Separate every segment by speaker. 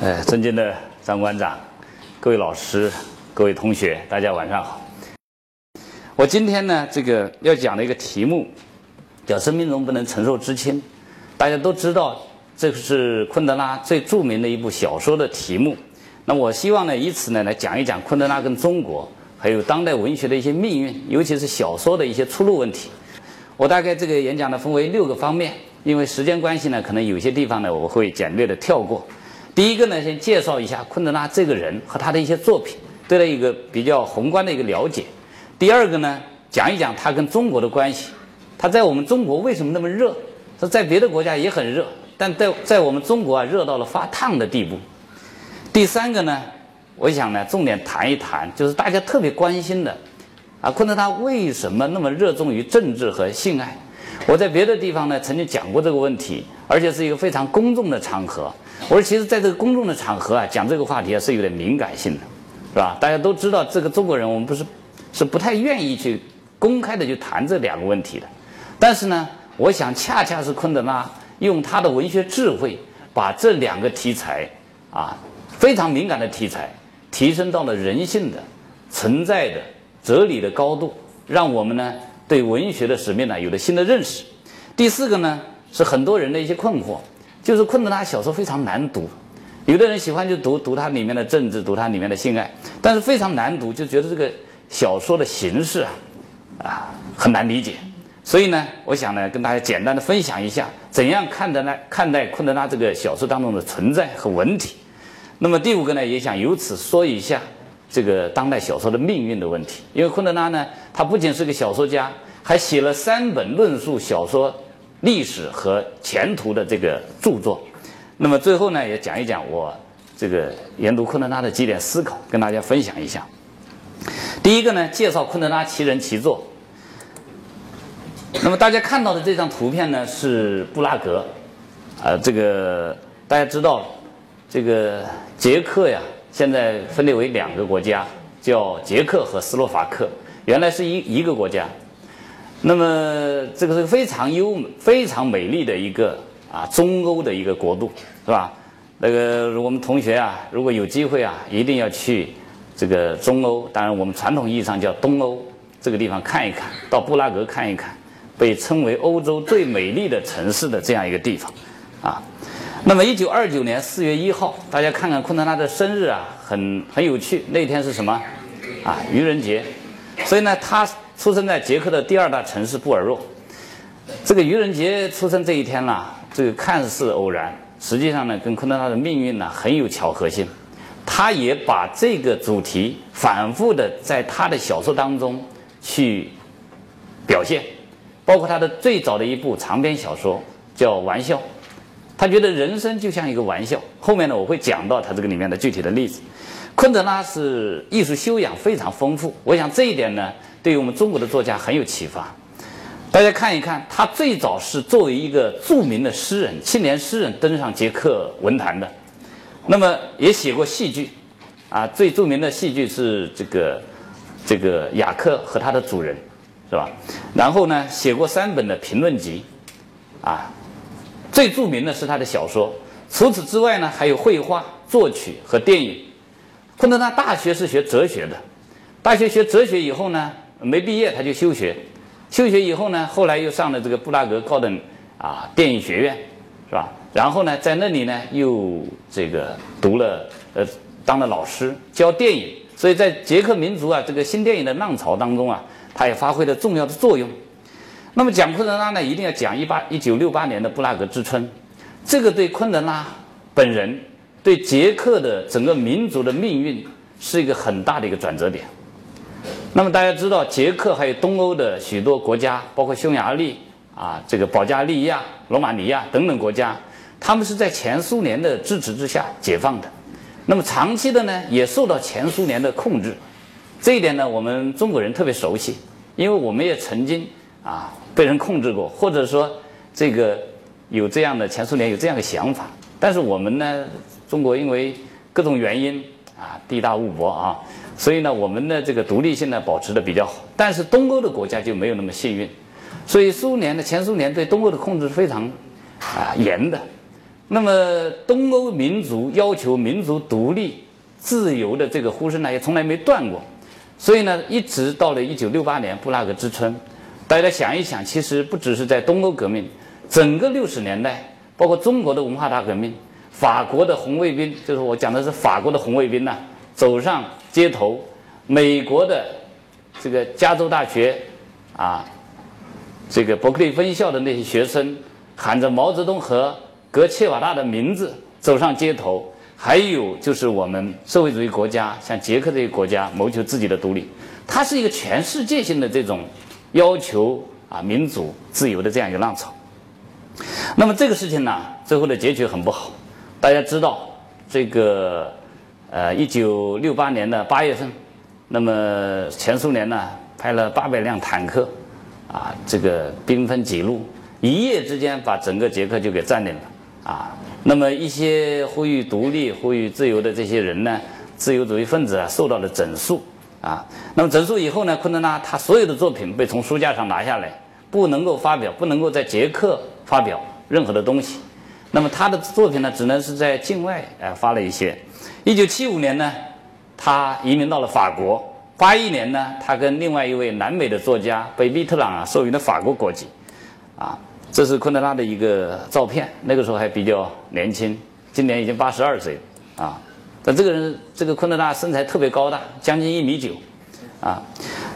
Speaker 1: 呃，尊敬的张馆长、各位老师、各位同学，大家晚上好。我今天呢，这个要讲的一个题目叫“生命中不能承受之轻”。大家都知道，这是昆德拉最著名的一部小说的题目。那我希望呢，以此呢来讲一讲昆德拉跟中国，还有当代文学的一些命运，尤其是小说的一些出路问题。我大概这个演讲呢分为六个方面，因为时间关系呢，可能有些地方呢我会简略的跳过。第一个呢，先介绍一下昆德拉这个人和他的一些作品，对他一个比较宏观的一个了解。第二个呢，讲一讲他跟中国的关系，他在我们中国为什么那么热？他在别的国家也很热，但在在我们中国啊，热到了发烫的地步。第三个呢，我想呢，重点谈一谈，就是大家特别关心的，啊，昆德拉为什么那么热衷于政治和性爱？我在别的地方呢曾经讲过这个问题，而且是一个非常公众的场合。我说，其实在这个公众的场合啊，讲这个话题啊是有点敏感性的，是吧？大家都知道，这个中国人我们不是是不太愿意去公开的去谈这两个问题的。但是呢，我想恰恰是昆德拉用他的文学智慧，把这两个题材啊非常敏感的题材提升到了人性的存在的哲理的高度，让我们呢对文学的使命呢有了新的认识。第四个呢是很多人的一些困惑。就是昆德拉小说非常难读，有的人喜欢就读读它里面的政治，读它里面的性爱，但是非常难读，就觉得这个小说的形式啊，啊很难理解。所以呢，我想呢跟大家简单的分享一下，怎样看待呢看待昆德拉这个小说当中的存在和文体。那么第五个呢，也想由此说一下这个当代小说的命运的问题。因为昆德拉呢，他不仅是个小说家，还写了三本论述小说。历史和前途的这个著作，那么最后呢，也讲一讲我这个研读昆德拉的几点思考，跟大家分享一下。第一个呢，介绍昆德拉其人其作。那么大家看到的这张图片呢，是布拉格，啊，这个大家知道，这个捷克呀，现在分裂为两个国家，叫捷克和斯洛伐克，原来是一一个国家。那么这个是非常优美、非常美丽的一个啊中欧的一个国度，是吧？那个我们同学啊，如果有机会啊，一定要去这个中欧，当然我们传统意义上叫东欧这个地方看一看，到布拉格看一看，被称为欧洲最美丽的城市的这样一个地方，啊。那么一九二九年四月一号，大家看看昆德拉的生日啊，很很有趣，那天是什么？啊，愚人节。所以呢，他。出生在捷克的第二大城市布尔若，这个愚人节出生这一天呢，这个看似偶然，实际上呢，跟昆德拉的命运呢很有巧合性。他也把这个主题反复的在他的小说当中去表现，包括他的最早的一部长篇小说叫《玩笑》，他觉得人生就像一个玩笑。后面呢，我会讲到他这个里面的具体的例子。昆德拉是艺术修养非常丰富，我想这一点呢。对于我们中国的作家很有启发。大家看一看，他最早是作为一个著名的诗人、青年诗人登上捷克文坛的。那么也写过戏剧，啊，最著名的戏剧是这个这个雅克和他的主人，是吧？然后呢，写过三本的评论集，啊，最著名的是他的小说。除此之外呢，还有绘画、作曲和电影。昆德拉大学是学哲学的，大学学哲学以后呢。没毕业他就休学，休学以后呢，后来又上了这个布拉格高等啊电影学院，是吧？然后呢，在那里呢又这个读了呃当了老师教电影，所以在捷克民族啊这个新电影的浪潮当中啊，他也发挥了重要的作用。那么讲昆德拉呢，一定要讲一八一九六八年的布拉格之春，这个对昆德拉本人对捷克的整个民族的命运是一个很大的一个转折点。那么大家知道，捷克还有东欧的许多国家，包括匈牙利啊，这个保加利亚、罗马尼亚等等国家，他们是在前苏联的支持之下解放的。那么长期的呢，也受到前苏联的控制。这一点呢，我们中国人特别熟悉，因为我们也曾经啊被人控制过，或者说这个有这样的前苏联有这样的想法。但是我们呢，中国因为各种原因啊，地大物博啊。所以呢，我们的这个独立性呢保持的比较好，但是东欧的国家就没有那么幸运，所以苏联的前苏联对东欧的控制非常啊严的。那么东欧民族要求民族独立、自由的这个呼声呢，也从来没断过。所以呢，一直到了一九六八年布拉格之春，大家想一想，其实不只是在东欧革命，整个六十年代，包括中国的文化大革命，法国的红卫兵，就是我讲的是法国的红卫兵呐，走上街头，美国的这个加州大学啊，这个伯克利分校的那些学生，喊着毛泽东和格切瓦纳的名字走上街头。还有就是我们社会主义国家，像捷克这些国家谋求自己的独立，它是一个全世界性的这种要求啊民主自由的这样一个浪潮。那么这个事情呢，最后的结局很不好。大家知道，这个呃，一九六八年的八月份，那么前苏联呢派了八百辆坦克，啊，这个兵分几路，一夜之间把整个捷克就给占领了，啊。那么一些呼吁独立、呼吁自由的这些人呢，自由主义分子啊，受到了整肃啊。那么整肃以后呢，昆德拉他所有的作品被从书架上拿下来，不能够发表，不能够在捷克发表任何的东西。那么他的作品呢，只能是在境外呃发了一些。一九七五年呢，他移民到了法国。八一年呢，他跟另外一位南美的作家被密特朗啊授予了法国国籍，啊。这是昆德拉的一个照片，那个时候还比较年轻，今年已经八十二岁啊。但这个人，这个昆德拉身材特别高大，将近一米九啊。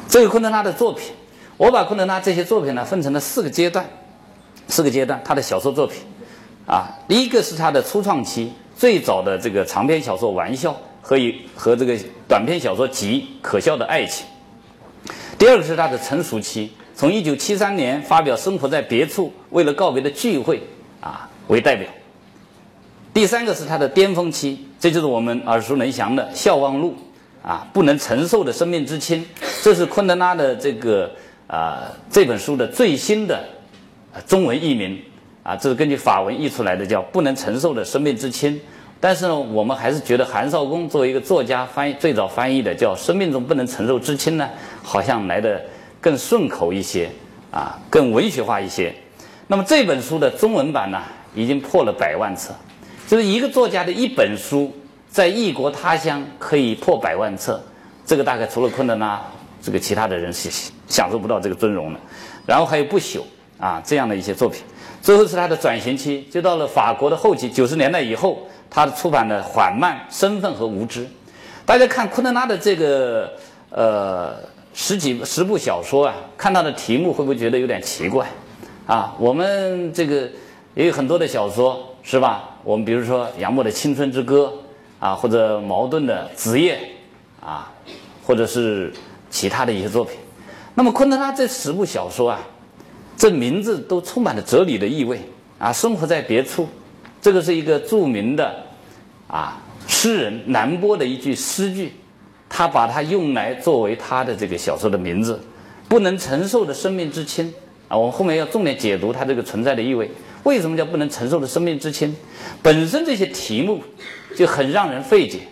Speaker 1: 这个昆德拉的作品，我把昆德拉这些作品呢分成了四个阶段，四个阶段他的小说作品啊。第一个是他的初创期，最早的这个长篇小说《玩笑》和一和这个短篇小说集《可笑的爱情》。第二个是他的成熟期。从一九七三年发表《生活在别处为了告别的聚会》啊为代表，第三个是他的巅峰期，这就是我们耳熟能详的《笑忘录》啊，不能承受的生命之轻，这是昆德拉的这个啊这本书的最新的中文译名啊，这是根据法文译出来的，叫《不能承受的生命之轻》。但是呢，我们还是觉得韩少功作为一个作家翻译最早翻译的叫《生命中不能承受之轻》呢，好像来的。更顺口一些，啊，更文学化一些。那么这本书的中文版呢，已经破了百万册。就是一个作家的一本书，在异国他乡可以破百万册，这个大概除了昆德拉，这个其他的人是享受不到这个尊荣的。然后还有不朽啊这样的一些作品。最后是他的转型期，就到了法国的后期，九十年代以后，他出版的缓慢、身份和无知。大家看昆德拉的这个呃。十几十部小说啊，看他的题目会不会觉得有点奇怪？啊，我们这个也有很多的小说，是吧？我们比如说杨沫的《青春之歌》啊，或者茅盾的《子夜》啊，或者是其他的一些作品。那么昆德拉这十部小说啊，这名字都充满了哲理的意味啊。生活在别处，这个是一个著名的啊诗人南波的一句诗句。他把它用来作为他的这个小说的名字，不能承受的生命之轻啊！我们后面要重点解读它这个存在的意味。为什么叫不能承受的生命之轻？本身这些题目就很让人费解，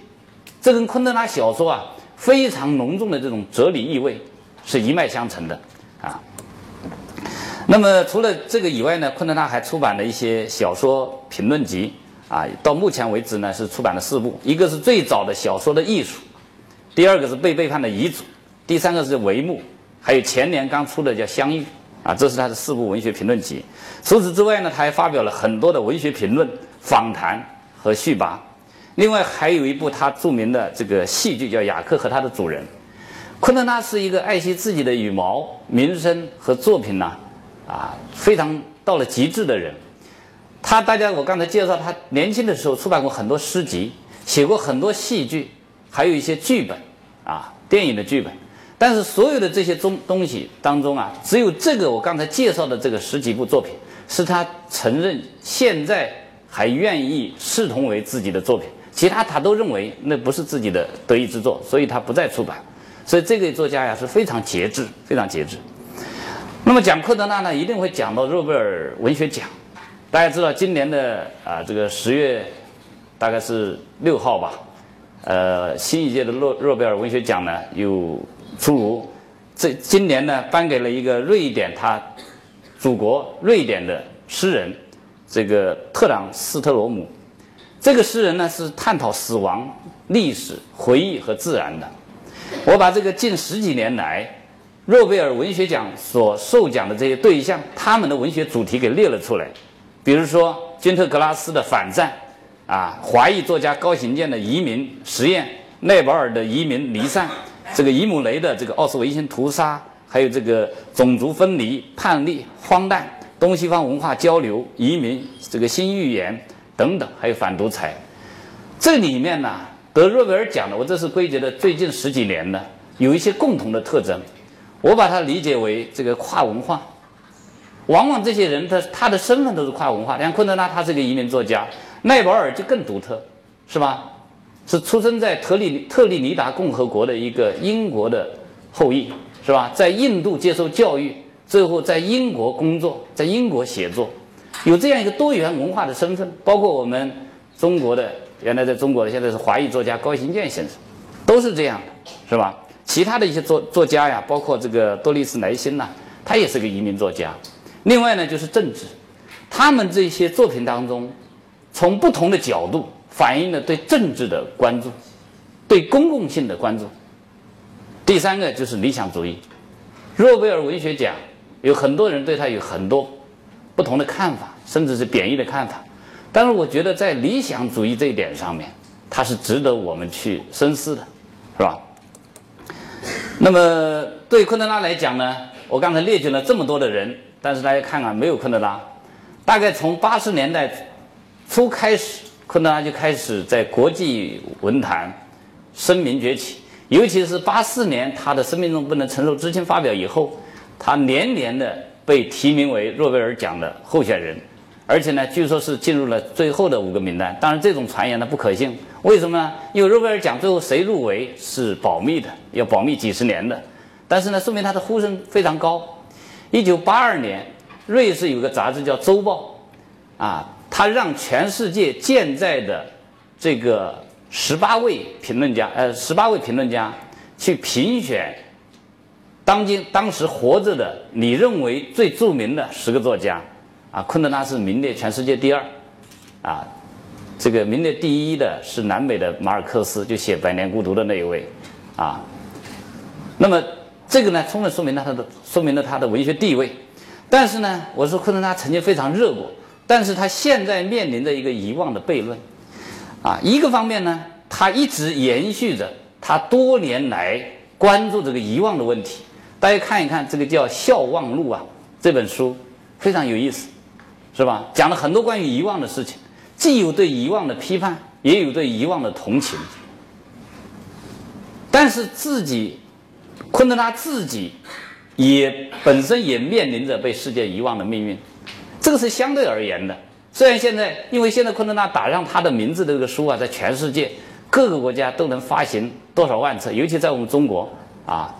Speaker 1: 这跟昆德拉小说啊非常浓重的这种哲理意味是一脉相承的啊。那么除了这个以外呢，昆德拉还出版了一些小说评论集啊，到目前为止呢是出版了四部，一个是最早的小说的艺术。第二个是被背叛的遗嘱，第三个是帷幕，还有前年刚出的叫相遇啊，这是他的四部文学评论集。除此之外呢，他还发表了很多的文学评论、访谈和序跋。另外还有一部他著名的这个戏剧叫《雅克和他的主人》。昆德拉是一个爱惜自己的羽毛、名声和作品呢，啊非常到了极致的人。他大家我刚才介绍，他年轻的时候出版过很多诗集，写过很多戏剧。还有一些剧本，啊，电影的剧本，但是所有的这些中东西当中啊，只有这个我刚才介绍的这个十几部作品，是他承认现在还愿意视同为自己的作品，其他他都认为那不是自己的得意之作，所以他不再出版。所以这个作家呀是非常节制，非常节制。那么讲科德纳呢，一定会讲到诺贝尔文学奖。大家知道今年的啊这个十月，大概是六号吧。呃，新一届的诺诺贝尔文学奖呢，又出炉。这今年呢，颁给了一个瑞典他祖国瑞典的诗人，这个特朗斯特罗姆。这个诗人呢是探讨死亡、历史、回忆和自然的。我把这个近十几年来诺贝尔文学奖所受奖的这些对象，他们的文学主题给列了出来。比如说金特·格拉斯的《反战》，啊，华裔作家高行健的《移民实验》，奈保尔的《移民离散》，这个伊姆雷的这个《奥斯维辛屠杀》，还有这个种族分离、叛逆、荒诞、东西方文化交流、移民、这个新预言。等等，还有反独裁，这里面呢得诺贝尔奖的，我这是归结的最近十几年的，有一些共同的特征，我把它理解为这个跨文化。往往这些人他他的身份都是跨文化，像昆德拉他是个移民作家，奈保尔就更独特，是吧？是出生在特立特立尼达共和国的一个英国的后裔，是吧？在印度接受教育，最后在英国工作，在英国写作。有这样一个多元文化的身份，包括我们中国的原来在中国的，现在是华裔作家高行健先生，都是这样的，是吧？其他的一些作作家呀，包括这个多丽丝莱辛呐，他也是个移民作家。另外呢，就是政治，他们这些作品当中，从不同的角度反映了对政治的关注，对公共性的关注。第三个就是理想主义，诺贝尔文学奖有很多人对他有很多。不同的看法，甚至是贬义的看法，但是我觉得在理想主义这一点上面，它是值得我们去深思的，是吧？那么对昆德拉来讲呢，我刚才列举了这么多的人，但是大家看看没有昆德拉，大概从八十年代初开始，昆德拉就开始在国际文坛声名崛起，尤其是八四年他的《生命中不能承受之轻》发表以后，他连年的。被提名为诺贝尔奖的候选人，而且呢，据说是进入了最后的五个名单。当然，这种传言呢不可信。为什么呢？因为诺贝尔奖最后谁入围是保密的，要保密几十年的。但是呢，说明他的呼声非常高。一九八二年，瑞士有个杂志叫《周报》，啊，他让全世界健在的这个十八位评论家，呃，十八位评论家去评选。当今当时活着的，你认为最著名的十个作家，啊，昆德拉是名列全世界第二，啊，这个名列第一的是南美的马尔克斯，就写《百年孤独》的那一位，啊，那么这个呢，充分说明了他的说明了他的文学地位。但是呢，我说昆德拉曾经非常热过，但是他现在面临着一个遗忘的悖论，啊，一个方面呢，他一直延续着他多年来关注这个遗忘的问题。大家看一看这个叫《笑忘录》啊，这本书非常有意思，是吧？讲了很多关于遗忘的事情，既有对遗忘的批判，也有对遗忘的同情。但是自己，昆德拉自己也本身也面临着被世界遗忘的命运，这个是相对而言的。虽然现在，因为现在昆德拉打上他的名字的这个书啊，在全世界各个国家都能发行多少万册，尤其在我们中国啊。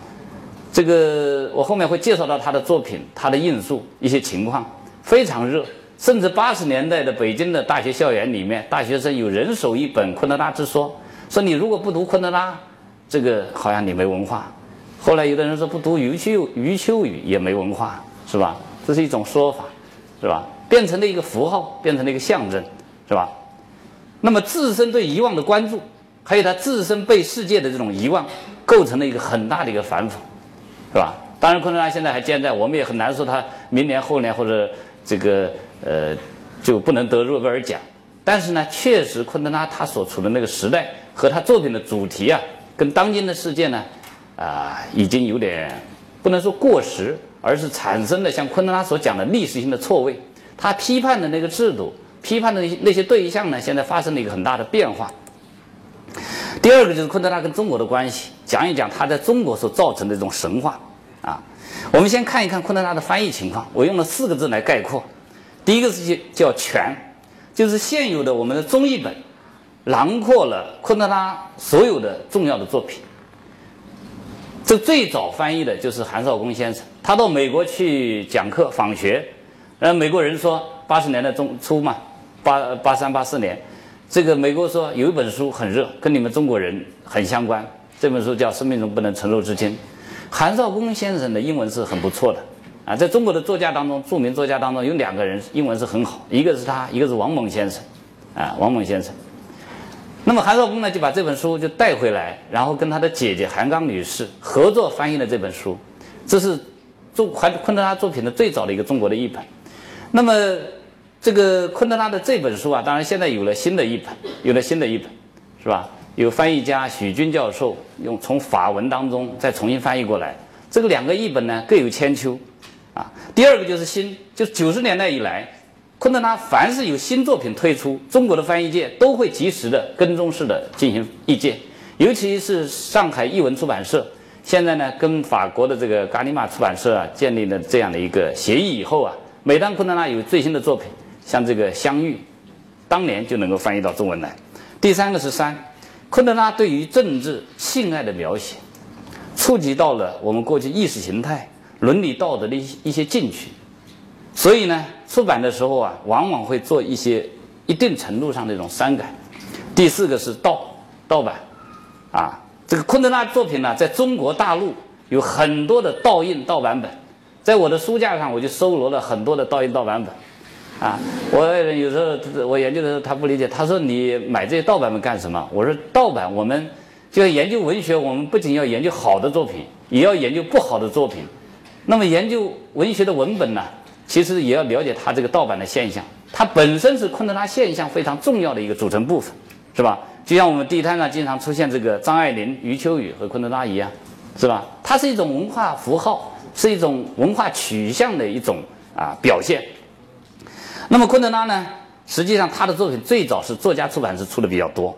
Speaker 1: 这个我后面会介绍到他的作品，他的印数一些情况非常热，甚至八十年代的北京的大学校园里面，大学生有人手一本昆德拉之说，说你如果不读昆德拉，这个好像你没文化。后来有的人说不读余秋余秋雨也没文化，是吧？这是一种说法，是吧？变成了一个符号，变成了一个象征，是吧？那么自身对遗忘的关注，还有他自身被世界的这种遗忘，构成了一个很大的一个反讽。是吧？当然，昆德拉现在还健在，我们也很难说他明年、后年或者这个呃就不能得诺贝尔奖。但是呢，确实，昆德拉他所处的那个时代和他作品的主题啊，跟当今的世界呢，啊，已经有点不能说过时，而是产生了像昆德拉所讲的历史性的错位。他批判的那个制度，批判的那些那些对象呢，现在发生了一个很大的变化。第二个就是昆德拉跟中国的关系，讲一讲他在中国所造成的这种神话啊。我们先看一看昆德拉的翻译情况，我用了四个字来概括。第一个字叫全，就是现有的我们的中译本，囊括了昆德拉所有的重要的作品。这最早翻译的就是韩少功先生，他到美国去讲课访学，呃，美国人说八十年代中初嘛，八八三八四年。这个美国说有一本书很热，跟你们中国人很相关。这本书叫《生命中不能承受之轻》。韩少功先生的英文是很不错的，啊，在中国的作家当中，著名作家当中有两个人英文是很好，一个是他，一个是王蒙先生，啊，王蒙先生。那么韩少功呢，就把这本书就带回来，然后跟他的姐姐韩刚女士合作翻译了这本书，这是中韩昆德拉作品的最早的一个中国的译本。那么这个昆德拉的这本书啊，当然现在有了新的译本，有了新的译本，是吧？有翻译家许军教授用从法文当中再重新翻译过来。这个两个译本呢各有千秋。啊，第二个就是新，就是九十年代以来，昆德拉凡是有新作品推出，中国的翻译界都会及时的跟踪式的进行译介，尤其是上海译文出版社，现在呢跟法国的这个嘎尼玛出版社啊建立了这样的一个协议以后啊，每当昆德拉有最新的作品，像这个《相遇》，当年就能够翻译到中文来。第三个是三，昆德拉对于政治性爱的描写，触及到了我们过去意识形态。伦理道德的一些一些禁区，所以呢，出版的时候啊，往往会做一些一定程度上的一种删改。第四个是盗盗版，啊，这个昆德拉作品呢，在中国大陆有很多的盗印盗版本，在我的书架上我就收罗了很多的盗印盗版本，啊，我有时候我研究的时候他不理解，他说你买这些盗版本干什么？我说盗版我们就要研究文学，我们不仅要研究好的作品，也要研究不好的作品。那么研究文学的文本呢，其实也要了解它这个盗版的现象。它本身是昆德拉现象非常重要的一个组成部分，是吧？就像我们地摊上经常出现这个张爱玲、余秋雨和昆德拉一样，是吧？它是一种文化符号，是一种文化取向的一种啊表现。那么昆德拉呢，实际上他的作品最早是作家出版社出的比较多。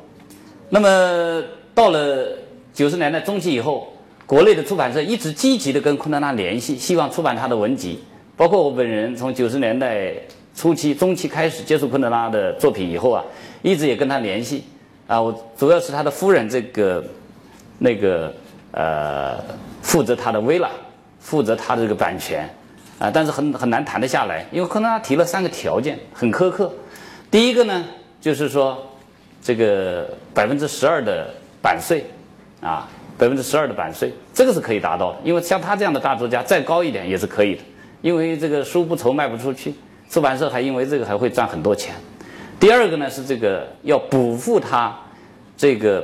Speaker 1: 那么到了九十年代中期以后。国内的出版社一直积极的跟昆德拉联系，希望出版他的文集。包括我本人从九十年代初期、中期开始接触昆德拉的作品以后啊，一直也跟他联系。啊，我主要是他的夫人这个那个呃负责他的微了，负责他的这个版权啊，但是很很难谈得下来，因为昆德拉提了三个条件，很苛刻。第一个呢，就是说这个百分之十二的版税啊。百分之十二的版税，这个是可以达到的，因为像他这样的大作家，再高一点也是可以的，因为这个书不愁卖不出去，出版社还因为这个还会赚很多钱。第二个呢是这个要补付他这个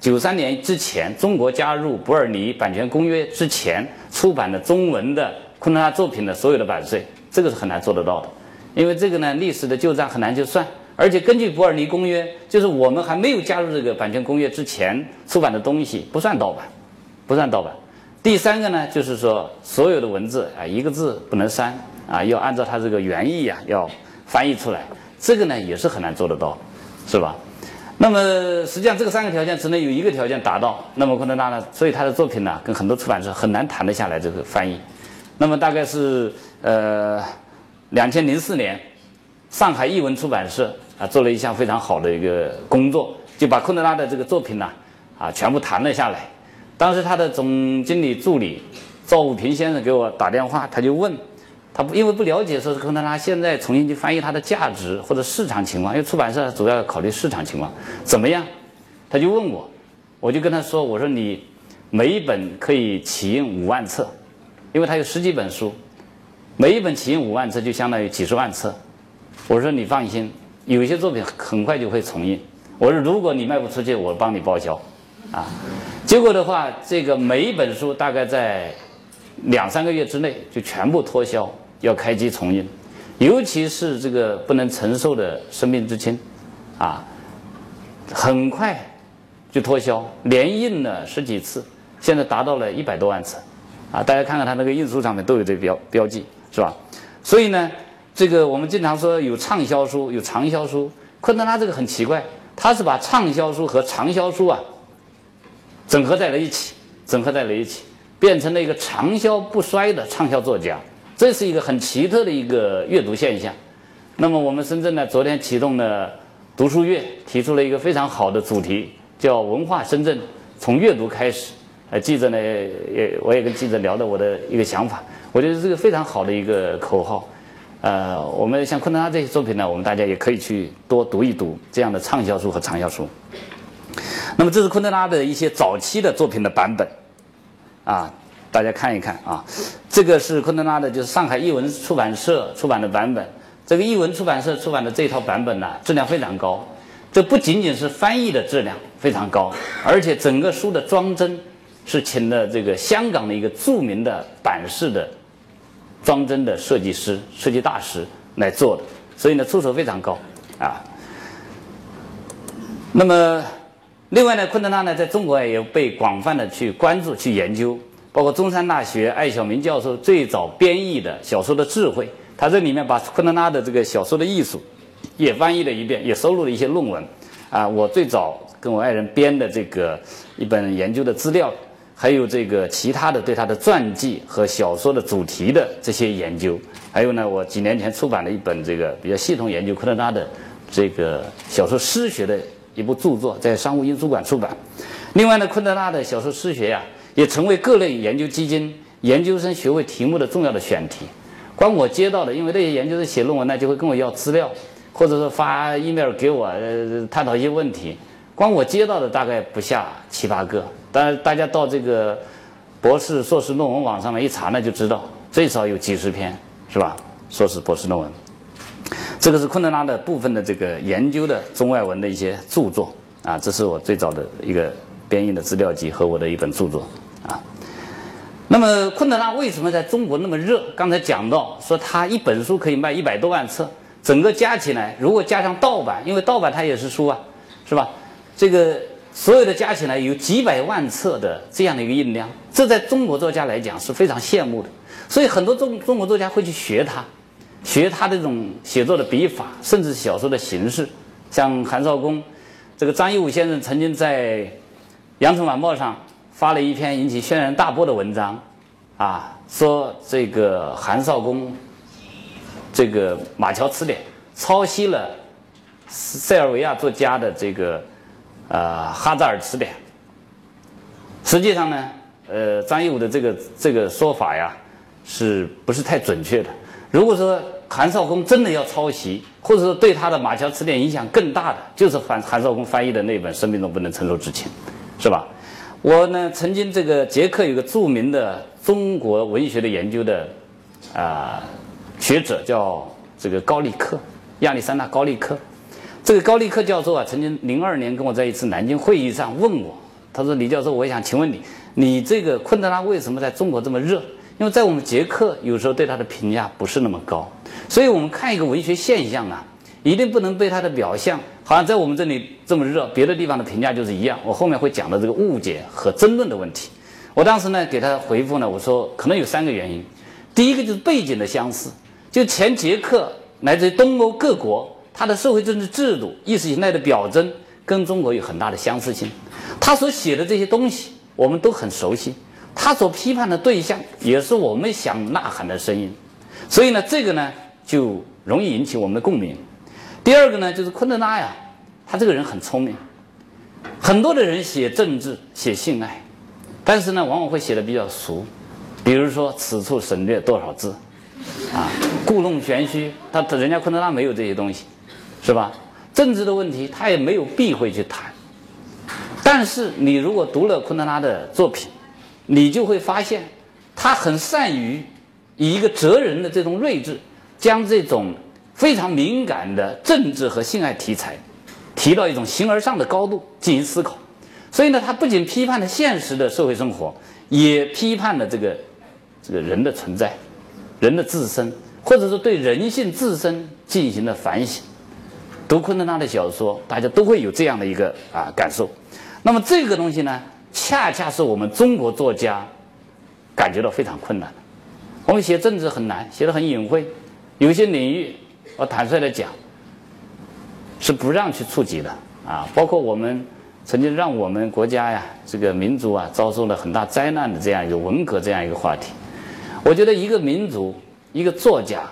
Speaker 1: 九三年之前中国加入伯尔尼版权公约之前出版的中文的昆德拉作品的所有的版税，这个是很难做得到的，因为这个呢历史的旧账很难去算。而且根据伯尔尼公约，就是我们还没有加入这个版权公约之前出版的东西不算盗版，不算盗版。第三个呢，就是说所有的文字啊，一个字不能删啊，要按照它这个原意啊，要翻译出来。这个呢也是很难做得到，是吧？那么实际上这个三个条件只能有一个条件达到，那么昆德拉呢，所以他的作品呢，跟很多出版社很难谈得下来这个翻译。那么大概是呃，两千零四年，上海译文出版社。啊，做了一项非常好的一个工作，就把昆德拉的这个作品呢，啊，全部谈了下来。当时他的总经理助理赵武平先生给我打电话，他就问，他不因为不了解说是昆德拉现在重新去翻译它的价值或者市场情况，因为出版社主要考虑市场情况怎么样，他就问我，我就跟他说，我说你每一本可以起印五万册，因为他有十几本书，每一本起印五万册就相当于几十万册，我说你放心。有些作品很快就会重印，我说如果你卖不出去，我帮你报销，啊，结果的话，这个每一本书大概在两三个月之内就全部脱销，要开机重印，尤其是这个不能承受的生命之轻，啊，很快就脱销，连印了十几次，现在达到了一百多万册，啊，大家看看他那个印书上面都有这标标记，是吧？所以呢。这个我们经常说有畅销书，有长销书。昆德拉这个很奇怪，他是把畅销书和长销书啊整合在了一起，整合在了一起，变成了一个长销不衰的畅销作家。这是一个很奇特的一个阅读现象。那么我们深圳呢，昨天启动了读书月，提出了一个非常好的主题，叫“文化深圳，从阅读开始”。呃，记者呢也我也跟记者聊的我的一个想法，我觉得这个非常好的一个口号。呃，我们像昆德拉这些作品呢，我们大家也可以去多读一读这样的畅销书和畅销书。那么这是昆德拉的一些早期的作品的版本，啊，大家看一看啊。这个是昆德拉的，就是上海译文出版社出版的版本。这个译文出版社出版的这套版本呢，质量非常高。这不仅仅是翻译的质量非常高，而且整个书的装帧是请了这个香港的一个著名的版式的装帧的设计师、设计大师来做的，所以呢，出手非常高啊。那么，另外呢，昆德拉呢，在中国也被广泛的去关注、去研究，包括中山大学艾晓明教授最早编译的小说的智慧，他这里面把昆德拉的这个小说的艺术也翻译了一遍，也收录了一些论文。啊，我最早跟我爱人编的这个一本研究的资料。还有这个其他的对他的传记和小说的主题的这些研究，还有呢，我几年前出版了一本这个比较系统研究昆德拉的这个小说诗学的一部著作，在商务印书馆出版。另外呢，昆德拉的小说诗学呀，也成为各类研究基金研究生学位题目的重要的选题。光我接到的，因为那些研究生写论文呢，就会跟我要资料，或者说发 email 给我探讨一些问题。光我接到的大概不下七八个。当然，大家到这个博士、硕士论文网上面一查呢，就知道最少有几十篇，是吧？硕士、博士论文，这个是昆德拉的部分的这个研究的中外文的一些著作啊，这是我最早的一个编译的资料集和我的一本著作啊。那么，昆德拉为什么在中国那么热？刚才讲到说，他一本书可以卖一百多万册，整个加起来，如果加上盗版，因为盗版它也是书啊，是吧？这个。所有的加起来有几百万册的这样的一个印量，这在中国作家来讲是非常羡慕的。所以很多中中国作家会去学他，学他这种写作的笔法，甚至小说的形式。像韩少功，这个张一武先生曾经在《羊城晚报》上发了一篇引起轩然大波的文章，啊，说这个韩少功这个《马桥词典》抄袭了塞尔维亚作家的这个。呃，哈扎尔词典。实际上呢，呃，张一武的这个这个说法呀，是不是太准确的？如果说韩少功真的要抄袭，或者说对他的马桥词典影响更大的，就是韩韩少功翻译的那本《生命中不能承受之轻》，是吧？我呢，曾经这个捷克有个著名的中国文学的研究的啊学者，叫这个高利克，亚历山大高利克。这个高利克教授啊，曾经零二年跟我在一次南京会议上问我，他说：“李教授，我想请问你，你这个昆德拉为什么在中国这么热？因为在我们捷克有时候对他的评价不是那么高，所以我们看一个文学现象啊，一定不能被他的表象，好像在我们这里这么热，别的地方的评价就是一样。我后面会讲到这个误解和争论的问题。我当时呢给他回复呢，我说可能有三个原因，第一个就是背景的相似，就前捷克来自于东欧各国。”他的社会政治制度、意识形态的表征跟中国有很大的相似性，他所写的这些东西我们都很熟悉，他所批判的对象也是我们想呐喊的声音，所以呢，这个呢就容易引起我们的共鸣。第二个呢，就是昆德拉呀，他这个人很聪明，很多的人写政治、写性爱，但是呢，往往会写的比较俗，比如说此处省略多少字，啊，故弄玄虚，他人家昆德拉没有这些东西。是吧？政治的问题他也没有避讳去谈，但是你如果读了昆德拉的作品，你就会发现，他很善于以一个哲人的这种睿智，将这种非常敏感的政治和性爱题材，提到一种形而上的高度进行思考。所以呢，他不仅批判了现实的社会生活，也批判了这个这个人的存在，人的自身，或者说对人性自身进行了反省。读昆德拉的小说，大家都会有这样的一个啊感受。那么这个东西呢，恰恰是我们中国作家感觉到非常困难的。我们写政治很难，写的很隐晦，有些领域我坦率的讲是不让去触及的啊。包括我们曾经让我们国家呀，这个民族啊遭受了很大灾难的这样一个文革这样一个话题。我觉得一个民族，一个作家。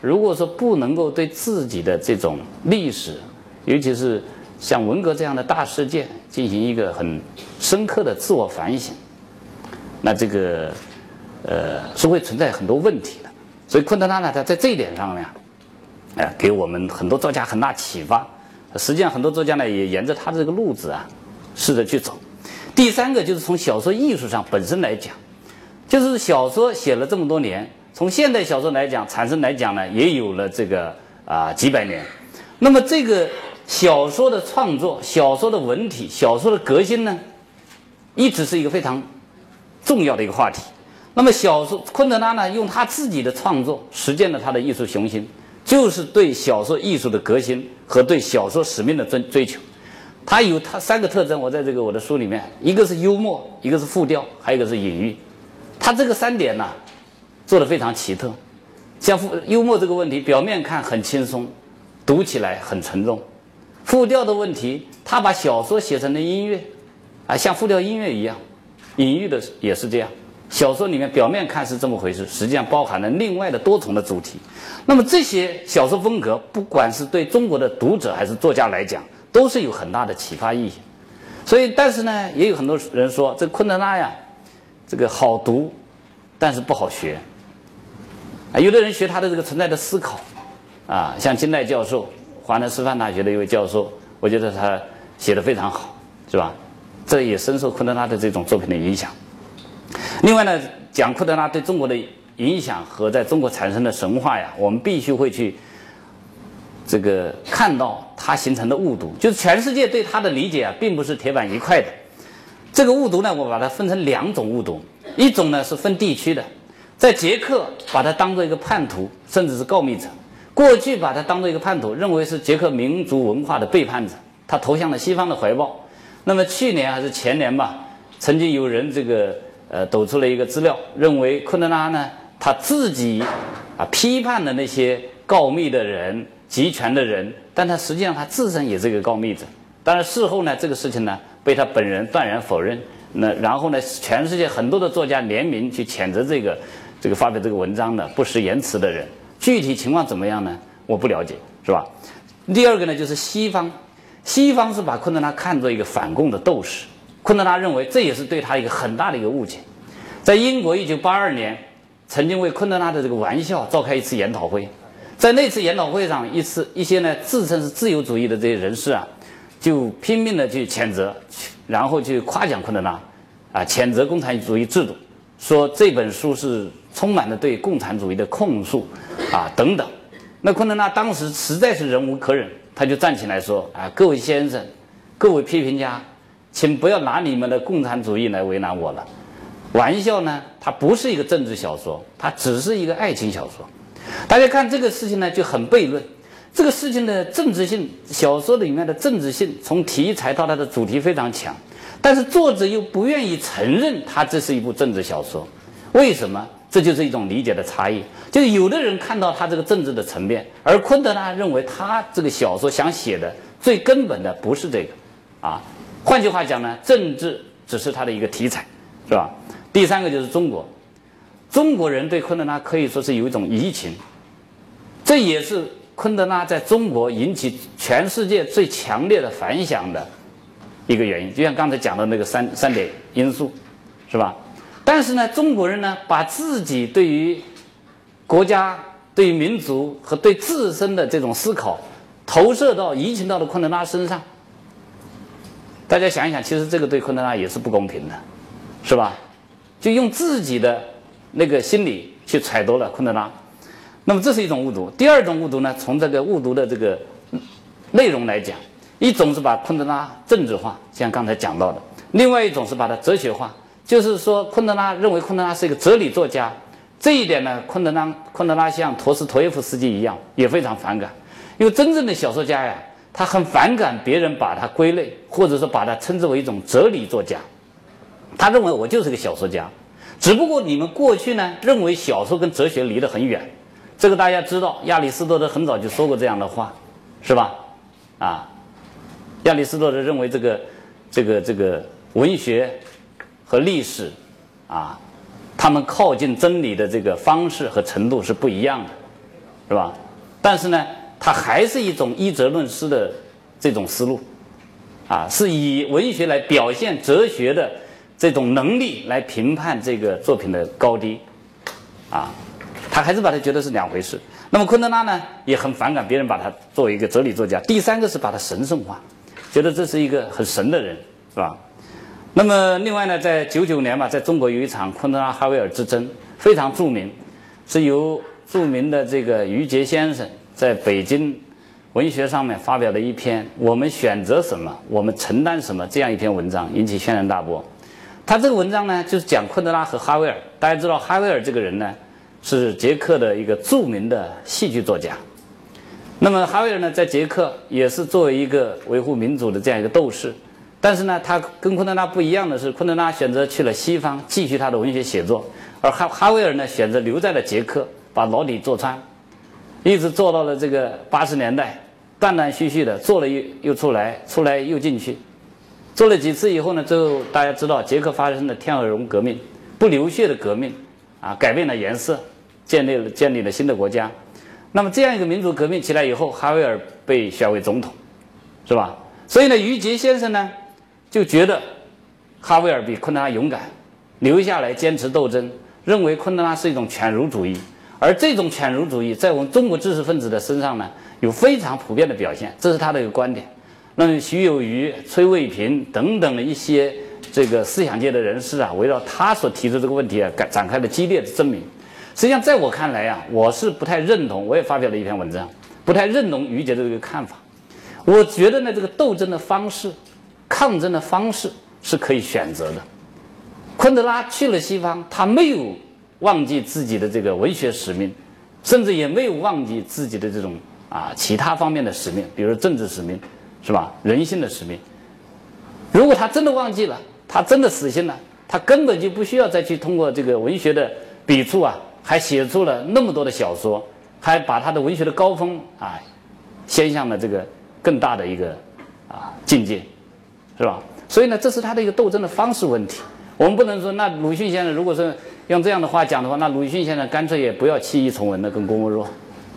Speaker 1: 如果说不能够对自己的这种历史，尤其是像文革这样的大事件进行一个很深刻的自我反省，那这个呃是会存在很多问题的。所以昆德拉呢，他在这一点上呢，哎，给我们很多作家很大启发。实际上，很多作家呢也沿着他这个路子啊，试着去走。第三个就是从小说艺术上本身来讲，就是小说写了这么多年，从现代小说来讲，产生来讲呢，也有了这个啊几百年。那么这个小说的创作、小说的文体、小说的革新呢，一直是一个非常重要的一个话题。那么小说昆德拉呢，用他自己的创作实践了他的艺术雄心，就是对小说艺术的革新和对小说使命的追追求。他有他三个特征，我在这个我的书里面，一个是幽默，一个是复调，还有一个是隐喻。他这个三点呢，做的非常奇特。像复幽默这个问题，表面看很轻松，读起来很沉重。复调的问题，他把小说写成了音乐，啊，像复调音乐一样。隐喻的也是这样，小说里面表面看是这么回事，实际上包含了另外的多重的主题。那么这些小说风格，不管是对中国的读者还是作家来讲，都是有很大的启发意义，所以，但是呢，也有很多人说，这昆德拉呀，这个好读，但是不好学。啊，有的人学他的这个存在的思考，啊，像金代教授，华南师范大学的一位教授，我觉得他写的非常好，是吧？这也深受昆德拉的这种作品的影响。另外呢，讲昆德拉对中国的影响和在中国产生的神话呀，我们必须会去。这个看到它形成的误读，就是全世界对它的理解啊，并不是铁板一块的。这个误读呢，我把它分成两种误读，一种呢是分地区的，在捷克把他当做一个叛徒，甚至是告密者。过去把他当做一个叛徒，认为是捷克民族文化的背叛者，他投向了西方的怀抱。那么去年还是前年吧，曾经有人这个呃抖出了一个资料，认为昆德拉呢他自己啊批判的那些告密的人。集权的人，但他实际上他自身也是一个告密者。当然事后呢，这个事情呢被他本人断然否认。那然后呢，全世界很多的作家联名去谴责这个这个发表这个文章的不识言辞的人。具体情况怎么样呢？我不了解，是吧？第二个呢，就是西方，西方是把昆德拉看作一个反共的斗士。昆德拉认为这也是对他一个很大的一个误解。在英国，一九八二年曾经为昆德拉的这个玩笑召开一次研讨会。在那次研讨会上，一次一些呢自称是自由主义的这些人士啊，就拼命的去谴责，然后去夸奖昆德拉，啊，谴责共产主义制度，说这本书是充满了对共产主义的控诉，啊等等。那昆德拉当时实在是忍无可忍，他就站起来说：“啊，各位先生，各位批评家，请不要拿你们的共产主义来为难我了。玩笑呢，它不是一个政治小说，它只是一个爱情小说。”大家看这个事情呢，就很悖论。这个事情的政治性，小说里面的政治性，从题材到它的主题非常强，但是作者又不愿意承认它这是一部政治小说。为什么？这就是一种理解的差异。就是有的人看到他这个政治的层面，而昆德拉认为他这个小说想写的最根本的不是这个。啊，换句话讲呢，政治只是他的一个题材，是吧？第三个就是中国。中国人对昆德拉可以说是有一种移情，这也是昆德拉在中国引起全世界最强烈的反响的一个原因。就像刚才讲的那个三三点因素，是吧？但是呢，中国人呢，把自己对于国家、对于民族和对自身的这种思考投射到移情到了昆德拉身上。大家想一想，其实这个对昆德拉也是不公平的，是吧？就用自己的。那个心理去揣度了昆德拉，那么这是一种误读。第二种误读呢，从这个误读的这个内容来讲，一种是把昆德拉政治化，像刚才讲到的；另外一种是把它哲学化，就是说昆德拉认为昆德拉是一个哲理作家。这一点呢，昆德拉昆德拉像陀思妥耶夫斯基一样也非常反感，因为真正的小说家呀，他很反感别人把他归类，或者说把他称之为一种哲理作家。他认为我就是个小说家。只不过你们过去呢认为小说跟哲学离得很远，这个大家知道，亚里士多德很早就说过这样的话，是吧？啊，亚里士多德认为这个这个这个文学和历史啊，他们靠近真理的这个方式和程度是不一样的，是吧？但是呢，它还是一种依哲论诗的这种思路，啊，是以文学来表现哲学的。这种能力来评判这个作品的高低，啊，他还是把它觉得是两回事。那么昆德拉呢，也很反感别人把他作为一个哲理作家。第三个是把他神圣化，觉得这是一个很神的人，是吧？那么另外呢，在九九年吧，在中国有一场昆德拉哈维尔之争，非常著名，是由著名的这个于杰先生在北京文学上面发表的一篇“我们选择什么，我们承担什么”这样一篇文章，引起轩然大波。他这个文章呢，就是讲昆德拉和哈维尔。大家知道哈维尔这个人呢，是捷克的一个著名的戏剧作家。那么哈维尔呢，在捷克也是作为一个维护民主的这样一个斗士，但是呢，他跟昆德拉不一样的是，昆德拉选择去了西方继续他的文学写作，而哈哈维尔呢，选择留在了捷克，把牢底坐穿，一直做到了这个八十年代，断断续续的做了又又出来，出来又进去，做了几次以后呢，最后大家知道捷克发生了天鹅绒革命，不流血的革命，啊，改变了颜色，建立了建立了新的国家。那么这样一个民主革命起来以后，哈维尔被选为总统，是吧？所以呢，于杰先生呢就觉得哈维尔比昆德拉勇敢，留下来坚持斗争，认为昆德拉是一种犬儒主义，而这种犬儒主义在我们中国知识分子的身上呢有非常普遍的表现，这是他的一个观点。那么徐有余、崔卫平等等的一些这个思想界的人士啊，围绕他所提出这个问题啊，展展开了激烈的争鸣。实际上，在我看来啊，我是不太认同。我也发表了一篇文章，不太认同于杰的这个看法。我觉得呢，这个斗争的方式、抗争的方式是可以选择的。昆德拉去了西方，他没有忘记自己的这个文学使命，甚至也没有忘记自己的这种啊其他方面的使命，比如政治使命，是吧？人性的使命。如果他真的忘记了，他真的死心了，他根本就不需要再去通过这个文学的笔触啊。还写出了那么多的小说，还把他的文学的高峰啊，掀向了这个更大的一个啊境界，是吧？所以呢，这是他的一个斗争的方式问题。我们不能说，那鲁迅先生如果是用这样的话讲的话，那鲁迅先生干脆也不要弃医从文了，跟郭沫若，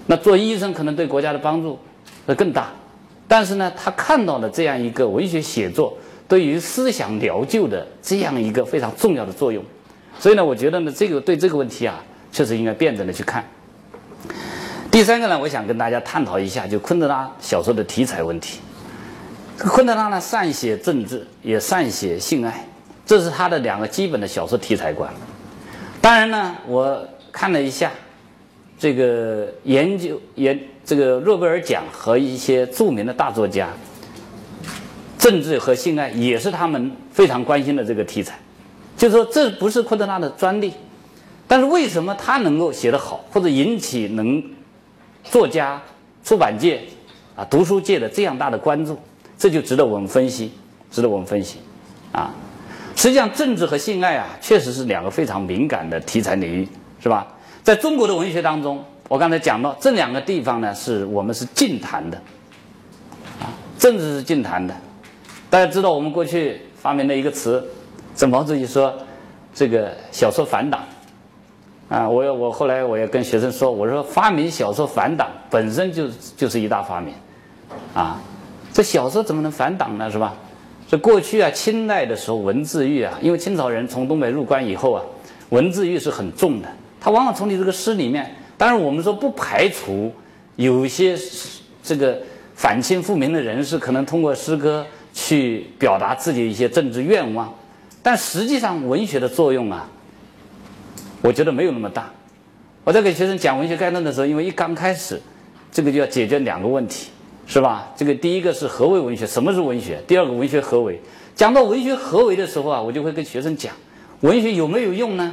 Speaker 1: 那做医生可能对国家的帮助会更大。但是呢，他看到了这样一个文学写作对于思想疗救的这样一个非常重要的作用。所以呢，我觉得呢，这个对这个问题啊。确实应该辩证的去看。第三个呢，我想跟大家探讨一下，就昆德拉小说的题材问题。昆德拉呢，善写政治，也善写性爱，这是他的两个基本的小说题材观。当然呢，我看了一下这个研究研这个诺贝尔奖和一些著名的大作家，政治和性爱也是他们非常关心的这个题材。就是说，这不是昆德拉的专利。但是为什么他能够写得好，或者引起能作家、出版界啊、读书界的这样大的关注？这就值得我们分析，值得我们分析啊！实际上，政治和性爱啊，确实是两个非常敏感的题材领域，是吧？在中国的文学当中，我刚才讲到这两个地方呢，是我们是禁谈的啊，政治是禁谈的。大家知道，我们过去发明了一个词，这毛主席说这个小说反党。啊，我要我后来我也跟学生说，我说发明小说反党本身就就是一大发明，啊，这小说怎么能反党呢？是吧？这过去啊，清代的时候文字狱啊，因为清朝人从东北入关以后啊，文字狱是很重的，他往往从你这个诗里面，当然我们说不排除有一些这个反清复明的人士可能通过诗歌去表达自己一些政治愿望，但实际上文学的作用啊。我觉得没有那么大。我在给学生讲文学概论的时候，因为一刚开始，这个就要解决两个问题，是吧？这个第一个是何为文学，什么是文学？第二个文学何为？讲到文学何为的时候啊，我就会跟学生讲，文学有没有用呢？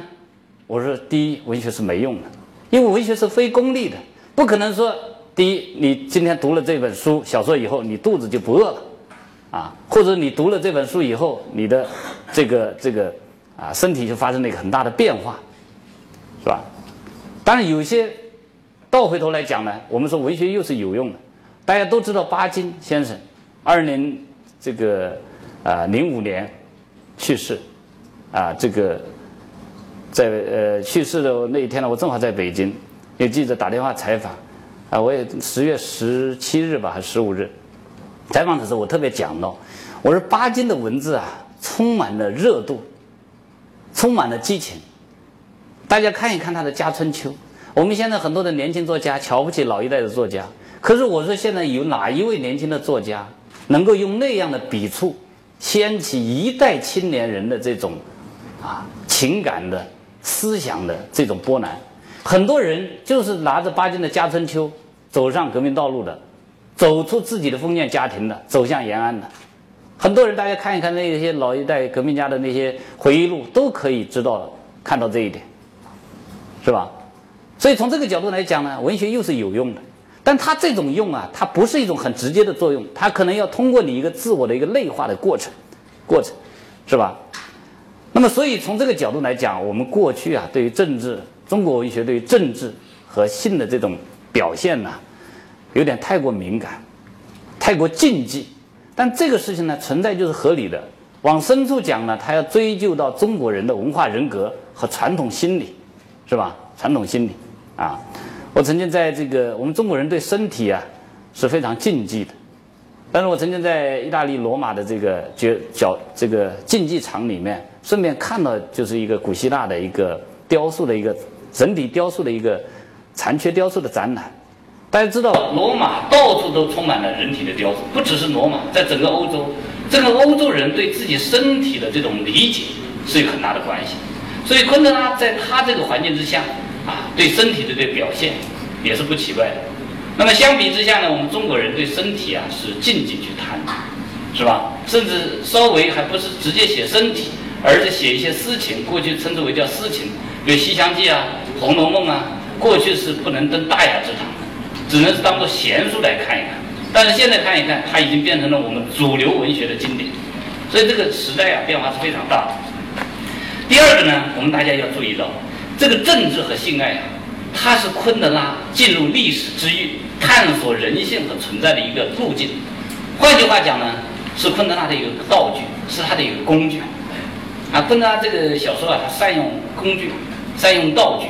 Speaker 1: 我说，第一，文学是没用的，因为文学是非功利的，不可能说，第一，你今天读了这本书小说以后，你肚子就不饿了，啊，或者你读了这本书以后，你的这个这个啊身体就发生了一个很大的变化。是吧？当然，有些倒回头来讲呢，我们说文学又是有用的。大家都知道巴金先生，二零这个啊零五年去世，啊这个在呃去世的那一天呢，我正好在北京，有记者打电话采访，啊我也十月十七日吧还是十五日，采访的时候我特别讲到，我说巴金的文字啊充满了热度，充满了激情。大家看一看他的《家春秋》。我们现在很多的年轻作家瞧不起老一代的作家，可是我说现在有哪一位年轻的作家能够用那样的笔触掀起一代青年人的这种啊情感的、思想的这种波澜。很多人就是拿着巴金的《家春秋》走上革命道路的，走出自己的封建家庭的，走向延安的。很多人，大家看一看那些老一代革命家的那些回忆录，都可以知道看到这一点，是吧？所以从这个角度来讲呢，文学又是有用的。但它这种用啊，它不是一种很直接的作用，它可能要通过你一个自我的一个内化的过程，过程，是吧？那么，所以从这个角度来讲，我们过去啊，对于政治，中国文学对于政治和性的这种表现呢，有点太过敏感，太过禁忌。但这个事情呢，存在就是合理的。往深处讲呢，它要追究到中国人的文化人格和传统心理，是吧？传统心理啊。我曾经在这个我们中国人对身体啊是非常禁忌的，但是我曾经在意大利罗马的这个角角这个竞技场里面，顺便看到就是一个古希腊的一个雕塑的一个整体雕塑的一个残缺雕塑的展览。大家知道，罗马到处都充满了人体的雕塑，不只是罗马，在整个欧洲，这个欧洲人对自己身体的这种理解是有很大的关系。所以昆德拉在他这个环境之下。啊，对身体的这个表现也是不奇怪的。那么相比之下呢，我们中国人对身体啊是禁忌去谈，是吧？甚至稍微还不是直接写身体，而是写一些私情，过去称之为叫私情，比如《西厢记》啊、《红楼梦》啊，过去是不能登大雅之堂的，只能是当做闲书来看一看。但是现在看一看，它已经变成了我们主流文学的经典。所以这个时代啊变化是非常大的。第二个呢，我们大家要注意到。这个政治和性爱啊，它是昆德拉进入历史之域、探索人性和存在的一个路径。换句话讲呢，是昆德拉的一个道具，是他的一个工具。啊，昆德拉这个小说啊，他善用工具，善用道具，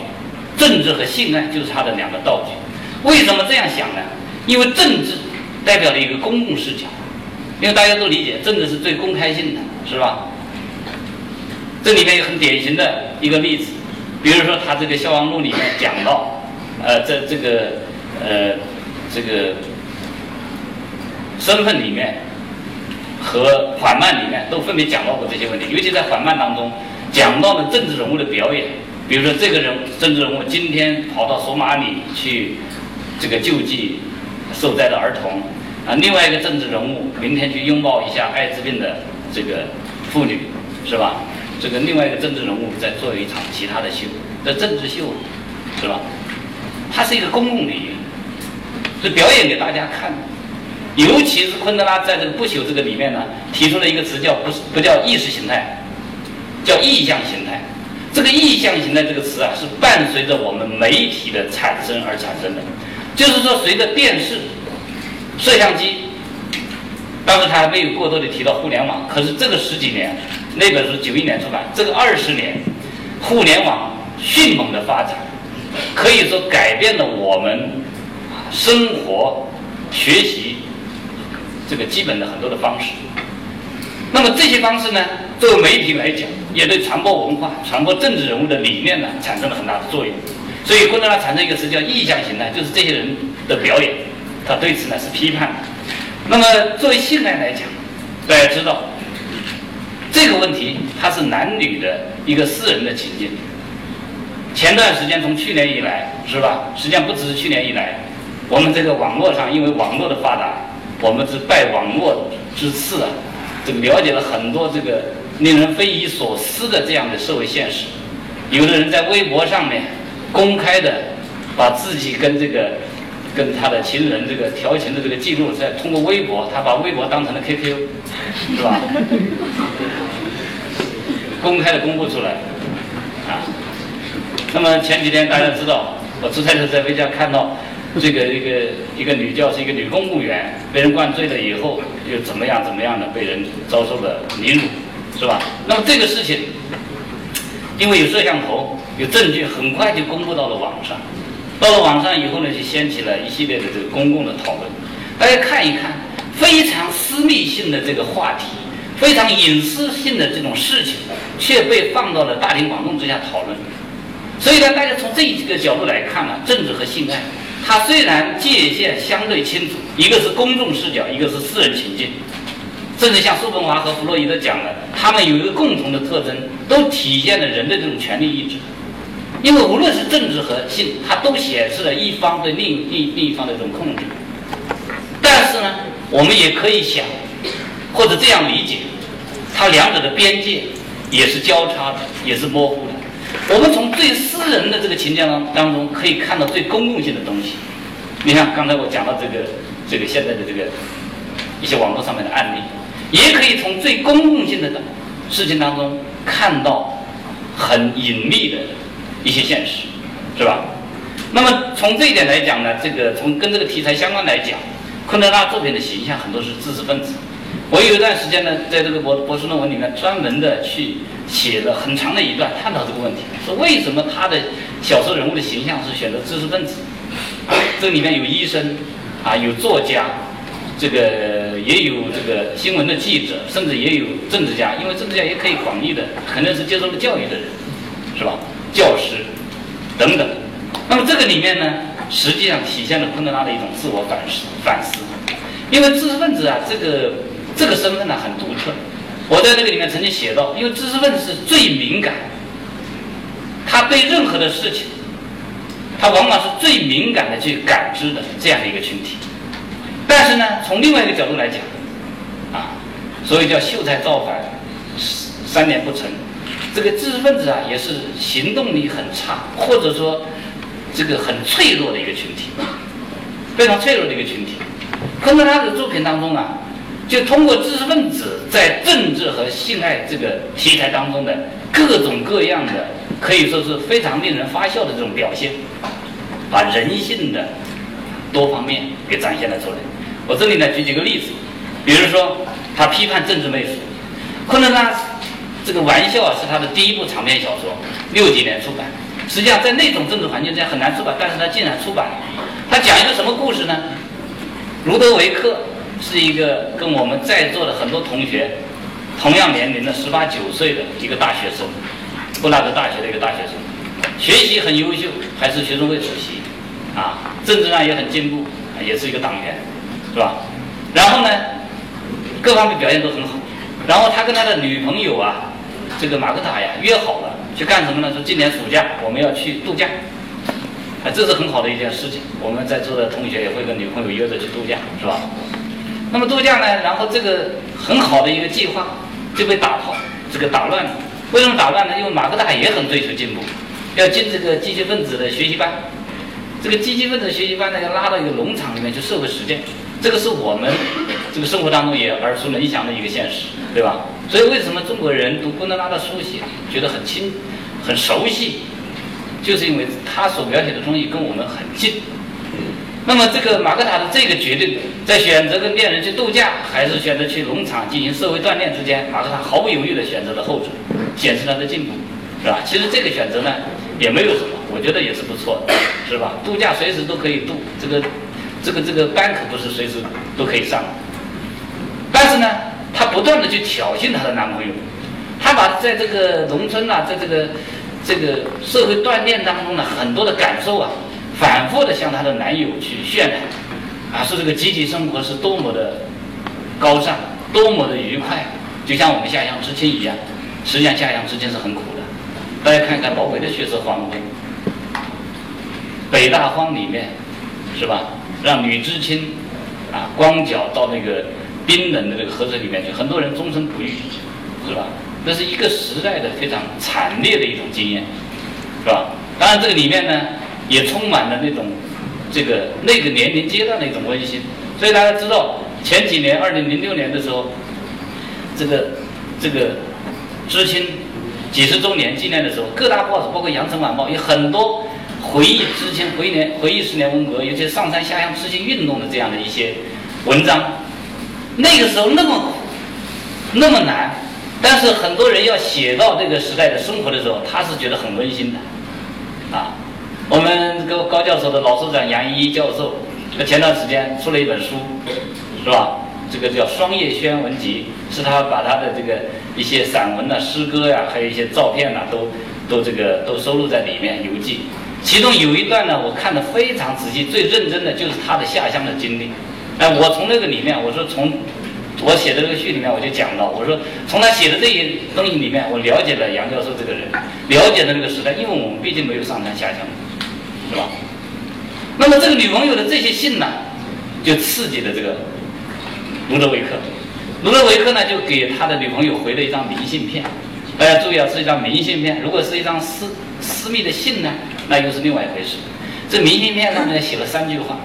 Speaker 1: 政治和性爱就是他的两个道具。为什么这样想呢？因为政治代表了一个公共视角，因为大家都理解，政治是最公开性的，是吧？这里面有很典型的一个例子。比如说，他这个《消亡录》里面讲到，呃，在这个呃这个身份里面和缓慢里面都分别讲到过这些问题，尤其在缓慢当中讲到了政治人物的表演。比如说，这个人政治人物今天跑到索马里去这个救济受灾的儿童，啊，另外一个政治人物明天去拥抱一下艾滋病的这个妇女，是吧？这个另外一个政治人物在做一场其他的秀，这政治秀，是吧？它是一个公共领域，是表演给大家看。尤其是昆德拉在这个不朽这个里面呢，提出了一个词叫不不叫意识形态，叫意象形态。这个意象形态这个词啊，是伴随着我们媒体的产生而产生的，就是说随着电视、摄像机。当时他还没有过多的提到互联网，可是这个十几年，那本书九一年出版，这个二十年，互联网迅猛的发展，可以说改变了我们生活、学习这个基本的很多的方式。那么这些方式呢，作为媒体来讲，也对传播文化、传播政治人物的理念呢，产生了很大的作用。所以昆德拉产生一个词叫意象型呢，就是这些人的表演，他对此呢是批判的。那么，作为现代来讲，大家知道这个问题，它是男女的一个私人的情境。前段时间，从去年以来，是吧？实际上不只是去年以来，我们这个网络上，因为网络的发达，我们是拜网络之赐啊，这个了解了很多这个令人匪夷所思的这样的社会现实。有的人在微博上面公开的把自己跟这个。跟他的情人这个调情的这个记录，在通过微博，他把微博当成了 QQ，是吧？公开的公布出来，啊。那么前几天大家知道，我出差的时在微家看到，这个一个一个女教师，一个女公务员被人灌醉了以后，又怎么样怎么样的被人遭受了凌辱，是吧？那么这个事情，因为有摄像头，有证据，很快就公布到了网上。到了网上以后呢，就掀起了一系列的这个公共的讨论。大家看一看，非常私密性的这个话题，非常隐私性的这种事情，却被放到了大庭广众之下讨论。所以呢，大家从这几个角度来看呢，政治和性爱，它虽然界限相对清楚，一个是公众视角，一个是私人情境，甚至像叔本华和弗洛伊德讲的，他们有一个共同的特征，都体现了人的这种权利意志。因为无论是政治和性，它都显示了一方对另另另一方的这种控制。但是呢，我们也可以想，或者这样理解，它两者的边界也是交叉的，也是模糊的。我们从最私人的这个情节当当中，可以看到最公共性的东西。你看刚才我讲到这个这个现在的这个一些网络上面的案例，也可以从最公共性的事情当中看到很隐秘的。一些现实，是吧？那么从这一点来讲呢，这个从跟这个题材相关来讲，昆德拉作品的形象很多是知识分子。我有一段时间呢，在这个博博士论文里面专门的去写了很长的一段探讨这个问题，说为什么他的小说人物的形象是选择知识分子？这里面有医生，啊，有作家，这个也有这个新闻的记者，甚至也有政治家，因为政治家也可以广义的，肯定是接受了教育的人，是吧？教师等等，那么这个里面呢，实际上体现了昆德拉的一种自我反思反思。因为知识分子啊，这个这个身份呢很独特。我在这个里面曾经写到，因为知识分子是最敏感，他对任何的事情，他往往是最敏感的去感知的这样的一个群体。但是呢，从另外一个角度来讲，啊，所以叫秀才造反，三年不成。这个知识分子啊，也是行动力很差，或者说这个很脆弱的一个群体，非常脆弱的一个群体。昆德拉的作品当中啊，就通过知识分子在政治和性爱这个题材当中的各种各样的，可以说是非常令人发笑的这种表现，把人性的多方面给展现了出来。我这里呢举几个例子，比如说他批判政治媚俗，昆德拉。这个玩笑啊，是他的第一部长篇小说，六几年出版。实际上，在那种政治环境之下很难出版，但是他竟然出版了。他讲一个什么故事呢？卢德维克是一个跟我们在座的很多同学同样年龄的十八九岁的一个大学生，布拉格大学的一个大学生，学习很优秀，还是学生会主席，啊，政治上也很进步，也是一个党员，是吧？然后呢，各方面表现都很好。然后他跟他的女朋友啊。这个马克塔呀约好了去干什么呢？说今年暑假我们要去度假，啊，这是很好的一件事情。我们在座的同学也会跟女朋友约着去度假，是吧？那么度假呢，然后这个很好的一个计划就被打破，这个打乱了。为什么打乱呢？因为马克塔也很追求进步，要进这个积极分子的学习班。这个积极分子学习班呢，要拉到一个农场里面去社会实践。这个是我们这个生活当中也耳熟能详的一个现实，对吧？所以为什么中国人读昆德拉的书写觉得很亲、很熟悉，就是因为他所描写的东西跟我们很近。那么这个马克塔的这个决定，在选择跟恋人去度假，还是选择去农场进行社会锻炼之间，马克塔毫不犹豫地选择了后者，显示他的进步，是吧？其实这个选择呢，也没有什么，我觉得也是不错的，是吧？度假随时都可以度，这个。这个这个班可不是随时都可以上，但是呢，她不断的去挑衅她的男朋友，她把在这个农村呐，在这个这个社会锻炼当中呢，很多的感受啊，反复的向她的男友去渲染，啊，说这个集体生活是多么的高尚，多么的愉快，就像我们下乡知青一样，实际上下乡知青是很苦的。大家看看老北的血色黄昏，北大荒里面，是吧？让女知青啊光脚到那个冰冷的那个河水里面去，很多人终身不育，是吧？那是一个时代的非常惨烈的一种经验，是吧？当然这个里面呢也充满了那种这个那个年龄阶段的一种温馨。所以大家知道前几年二零零六年的时候，这个这个知青几十周年纪念的时候，各大报纸包括《羊城晚报》有很多。回忆之前，回忆年，回忆十年文革，尤其上山下乡知青运动的这样的一些文章，那个时候那么苦，那么难，但是很多人要写到这个时代的生活的时候，他是觉得很温馨的，啊，我们高高教授的老师长杨一教授，前段时间出了一本书，是吧？这个叫《双叶轩文集》，是他把他的这个一些散文呐、诗歌呀，还有一些照片呐，都都这个都收录在里面游记。其中有一段呢，我看的非常仔细，最认真的就是他的下乡的经历。哎，我从那个里面，我说从我写的这个序里面我就讲到，我说从他写的这些东西里面，我了解了杨教授这个人，了解了这个时代，因为我们毕竟没有上山下乡，是吧？那么这个女朋友的这些信呢，就刺激了这个卢德维克。卢德维克呢，就给他的女朋友回了一张明信片。大家注意啊，是一张明信片。如果是一张私私密的信呢，那又是另外一回事。这明信片上面写了三句话。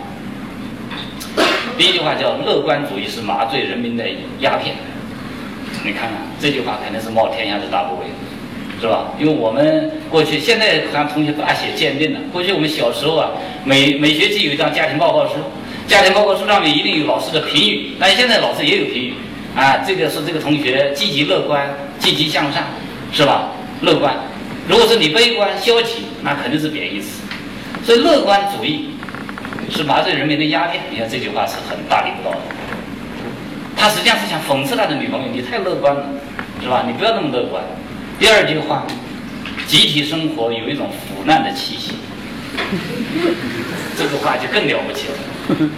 Speaker 1: 第一句话叫“乐观主义是麻醉人民的鸦片”。你看看这句话肯定是冒天下之大不韪，是吧？因为我们过去现在好像同学大写鉴定了。过去我们小时候啊，每每学期有一张家庭报告书，家庭报告书上面一定有老师的评语。但现在老师也有评语啊，这个是这个同学积极乐观、积极向上，是吧？乐观。如果是你悲观、消极，那肯定是贬义词。所以乐观主义。是麻醉人民的鸦片，你看这句话是很大逆不道的。他实际上是想讽刺他的女朋友，你太乐观了，是吧？你不要那么乐观。第二句话，集体生活有一种腐烂的气息，这个话就更了不起了。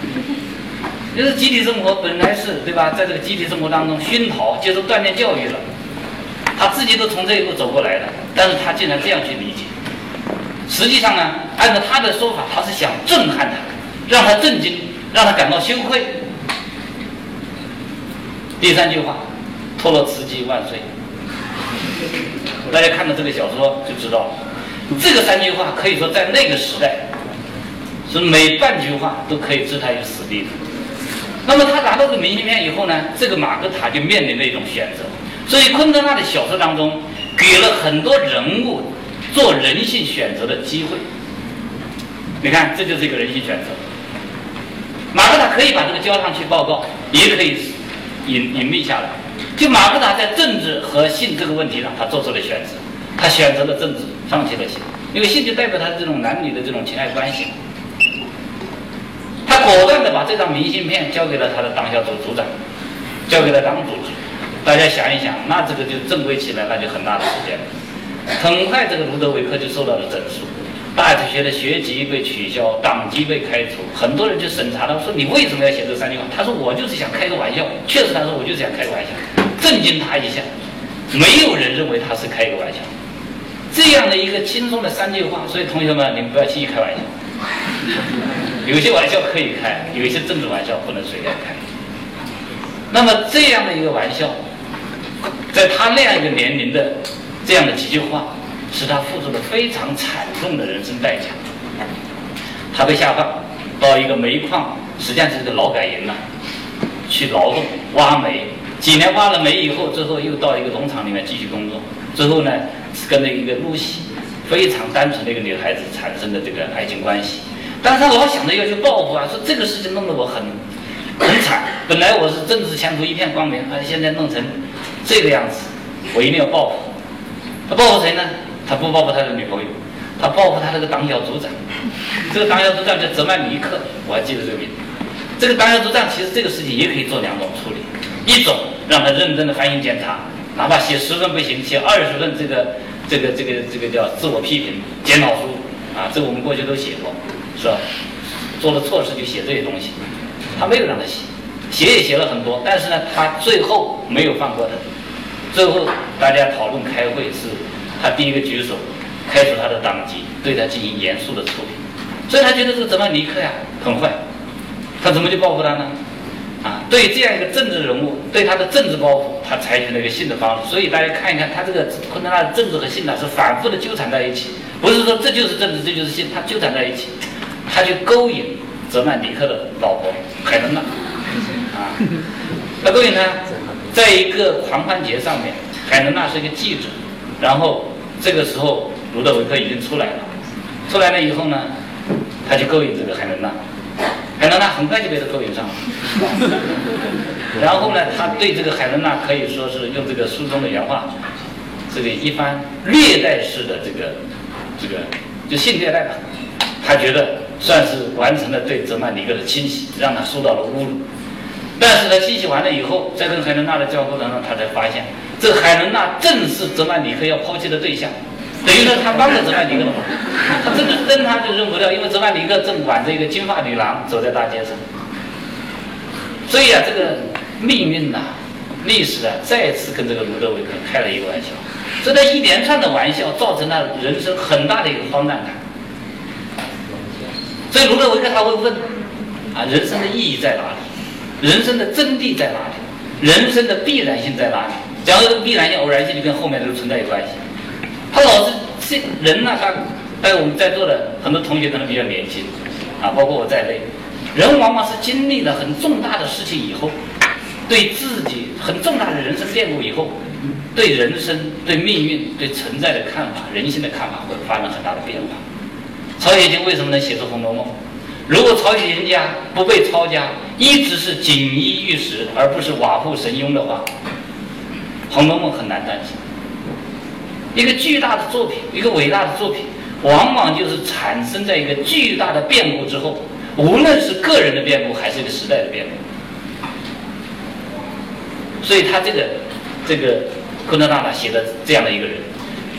Speaker 1: 就是集体生活本来是对吧，在这个集体生活当中熏陶、接受锻炼教育了，他自己都从这一步走过来的，但是他竟然这样去理解。实际上呢，按照他的说法，他是想震撼他。让他震惊，让他感到羞愧。第三句话，托洛茨基万岁！大家看到这个小说就知道了，这个三句话可以说在那个时代，是每半句话都可以置他于死地的。那么他拿到这明信片以后呢，这个马格塔就面临了一种选择。所以昆德拉的小说当中，给了很多人物做人性选择的机会。你看，这就是一个人性选择。马克塔可以把这个交上去报告，也可以隐隐秘下来。就马克塔在政治和性这个问题上，他做出了选择，他选择了政治，放弃了性，因为性就代表他这种男女的这种情爱关系。他果断的把这张明信片交给了他的党小组组长，交给了党组织。大家想一想，那这个就正规起来，那就很大的时间。很快，这个卢德维克就受到了整肃。大学的学籍被取消，党籍被开除，很多人就审查他，说你为什么要写这三句话？他说我就是想开个玩笑。确实，他说我就是想开个玩笑，震惊他一下。没有人认为他是开个玩笑，这样的一个轻松的三句话。所以同学们，你们不要轻易开玩笑。有些玩笑可以开，有一些政治玩笑不能随便开。那么这样的一个玩笑，在他那样一个年龄的这样的几句话。使他付出了非常惨重的人生代价。他被下放到一个煤矿，实际上是一个劳改营了，去劳动挖煤。几年挖了煤以后，最后又到一个农场里面继续工作。最后呢，是跟那一个露西，非常单纯的一个女孩子产生的这个爱情关系。但是他老想着要去报复啊，说这个事情弄得我很很惨。本来我是政治前途一片光明，他现在弄成这个样子，我一定要报复。他报复谁呢？他不报复他的女朋友，他报复他那个党小组长。这个党小组长叫泽曼尼克，我还记得这个名字。这个党小组长其实这个事情也可以做两种处理：一种让他认真的反省检查，哪怕写十份不行，写二十份这个这个这个这个叫自我批评检讨书啊，这个我们过去都写过，是吧？做了错事就写这些东西。他没有让他写，写也写了很多，但是呢，他最后没有放过他。最后大家讨论开会是。他第一个举手，开除他的党籍，对他进行严肃的处理，所以他觉得这个泽曼尼克呀很坏，他怎么就报复他呢？啊，对这样一个政治人物，对他的政治报复，他采取了一个新的方式。所以大家看一看，他这个昆德拉的政治和性呢是反复的纠缠在一起，不是说这就是政治，这就是性，他纠缠在一起，他就勾引泽曼尼克的老婆海伦娜，啊，他勾引他，在一个狂欢节上面，海伦娜是一个记者。然后这个时候，卢德维克已经出来了。出来了以后呢，他就勾引这个海伦娜，海伦娜很快就被他勾引上了。然后呢，他对这个海伦娜可以说是用这个书中的原话，这个一番虐待式的这个这个就性虐待吧。他觉得算是完成了对泽曼尼克的清洗，让他受到了侮辱。但是呢，清洗完了以后，在跟海伦娜的交互当中，他才发现。这海伦娜正是泽曼尼克要抛弃的对象，等于说他帮着泽曼尼克了嘛？他真的扔他就扔不掉，因为泽曼尼克正挽着一个金发女郎走在大街上。所以啊，这个
Speaker 2: 命运呐、历史啊，再次跟这个卢德维克开了一个玩笑。所以他一连串的玩笑造成了人生很大的一个荒诞感。所以卢德维克他会问啊，人生的意义在哪里？人生的真谛在哪里？人生的必然性在哪里？讲这个必然性、偶然性就跟后面这个存在有关系。他老是这人呢，他，还有我们在座的很多同学可能比较年轻，啊，包括我在内，人往往是经历了很重大的事情以后，对自己很重大的人生变故以后，对人生、对命运、对存在的看法、人性的看法会发生很大的变化。曹雪芹为什么能写出《红楼梦》？如果曹雪芹家不被抄家，一直是锦衣玉食，而不是瓦户神庸的话，《红楼梦》很难诞生。一个巨大的作品，一个伟大的作品，往往就是产生在一个巨大的变故之后，无论是个人的变故，还是一个时代的变故。所以他这个这个昆德拉呢写的这样的一个人，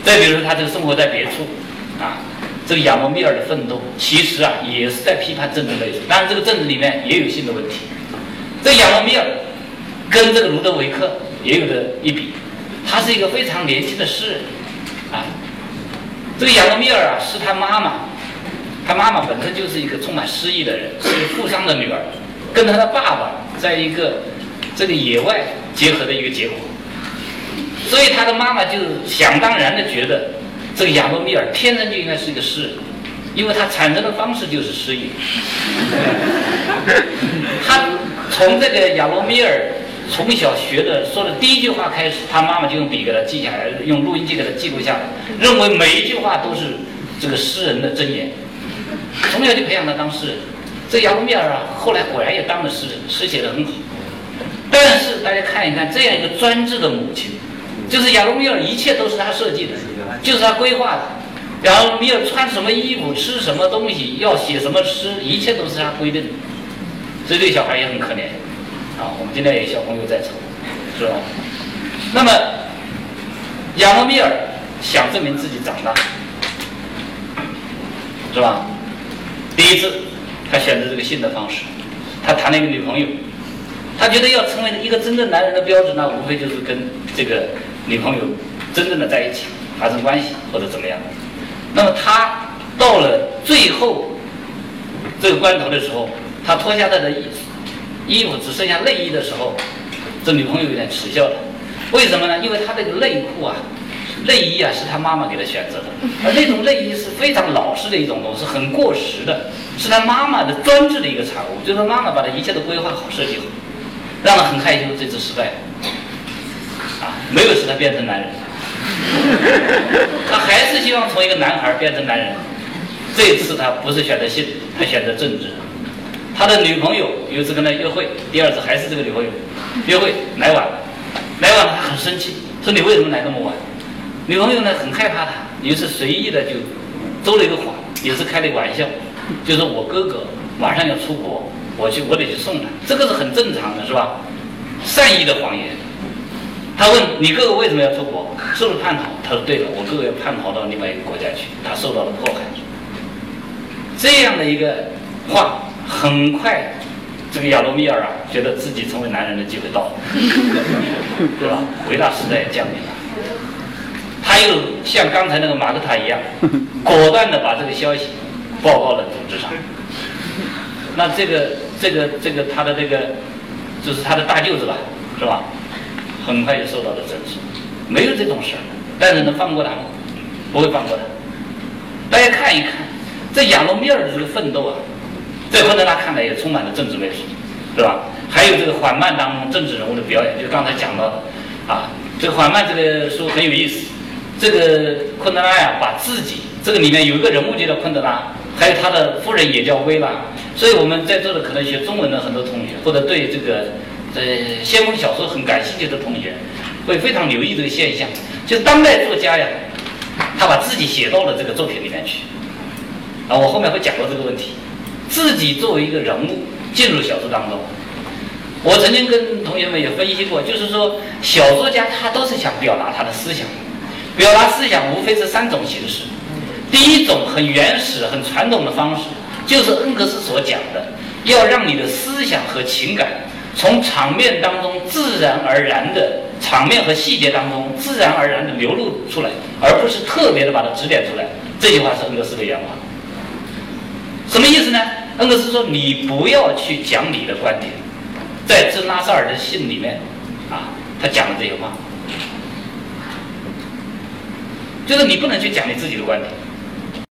Speaker 2: 再比如他这个生活在别处啊。这个亚罗密尔的奋斗，其实啊也是在批判政治类型，当然这个政治里面也有新的问题。这亚罗密尔跟这个卢德维克也有的一比，他是一个非常年轻的诗人啊。这个亚罗密尔啊是他妈妈，他妈妈本身就是一个充满诗意的人，是富商的女儿，跟他的爸爸在一个这个野外结合的一个结果，所以他的妈妈就想当然的觉得。这个亚罗米尔天生就应该是一个诗人，因为他产生的方式就是诗意。他从这个亚罗米尔从小学的说的第一句话开始，他妈妈就用笔给他记下来，用录音机给他记录下来，认为每一句话都是这个诗人的箴言。从小就培养他当诗人。这亚罗米尔啊，后来果然也当了诗人，诗写得很好。但是大家看一看，这样一个专制的母亲。就是亚罗米尔，一切都是他设计的，就是他规划的。然后米尔穿什么衣服、吃什么东西、要写什么诗，一切都是他规定的。所以这小孩也很可怜啊。我们今天有小朋友在场，是吧？那么亚罗米尔想证明自己长大，是吧？第一次他选择这个性的方式，他谈了一个女朋友，他觉得要成为一个真正男人的标准，那无非就是跟这个。女朋友真正的在一起发生关系或者怎么样，那么他到了最后这个关头的时候，他脱下他的衣衣服只剩下内衣的时候，这女朋友有点耻笑了。为什么呢？因为他这个内裤啊、内衣啊是他妈妈给他选择的，而那种内衣是非常老式的一种东西，很过？时的，是他妈妈的专制的一个产物，就是妈妈把他一切都规划好、设计好，让他很害羞，这次失败了，啊。没有使他变成男人，他还是希望从一个男孩变成男人。这次他不是选择性，他选择政治。他的女朋友有一次跟他约会，第二次还是这个女朋友约会来晚了，来晚了他很生气，说你为什么来那么晚？女朋友呢很害怕他，于是随意的就诌了一个谎，也是开了一个玩笑，就说我哥哥马上要出国，我去我得去送他，这个是很正常的，是吧？善意的谎言。他问你哥哥为什么要出国？是不是叛逃？他说对了，我哥哥要叛逃到另外一个国家去，他受到了迫害。这样的一个话，很快，这个亚罗米尔啊，觉得自己成为男人的机会到了，对吧？伟大时代降临了。他又像刚才那个马格塔一样，果断的把这个消息报告了组织上。那这个这个这个他的这个，就是他的大舅子吧，是吧？很快就受到了证实，没有这种事儿，但是能放过他吗？不会放过他。大家看一看，这亚罗米尔的这个奋斗啊，在昆德拉看来也充满了政治魅力，是吧？还有这个缓慢当中政治人物的表演，就刚才讲到的啊，这个缓慢这个书很有意思。这个昆德拉呀，把自己这个里面有一个人物就叫昆德拉，还有他的夫人也叫薇拉，所以我们在座的可能学中文的很多同学，或者对这个。呃，先锋小说很感兴趣的同学，会非常留意这个现象。就是当代作家呀，他把自己写到了这个作品里面去。啊，我后面会讲到这个问题。自己作为一个人物进入小说当中，我曾经跟同学们也分析过，就是说小说家他都是想表达他的思想，表达思想无非是三种形式。第一种很原始、很传统的方式，就是恩格斯所讲的，要让你的思想和情感。从场面当中自然而然的场面和细节当中自然而然的流露出来，而不是特别的把它指点出来。这句话是恩格斯的原话。什么意思呢？恩格斯说：“你不要去讲你的观点。”在这拉萨尔的信里面，啊，他讲了这些话，就是你不能去讲你自己的观点。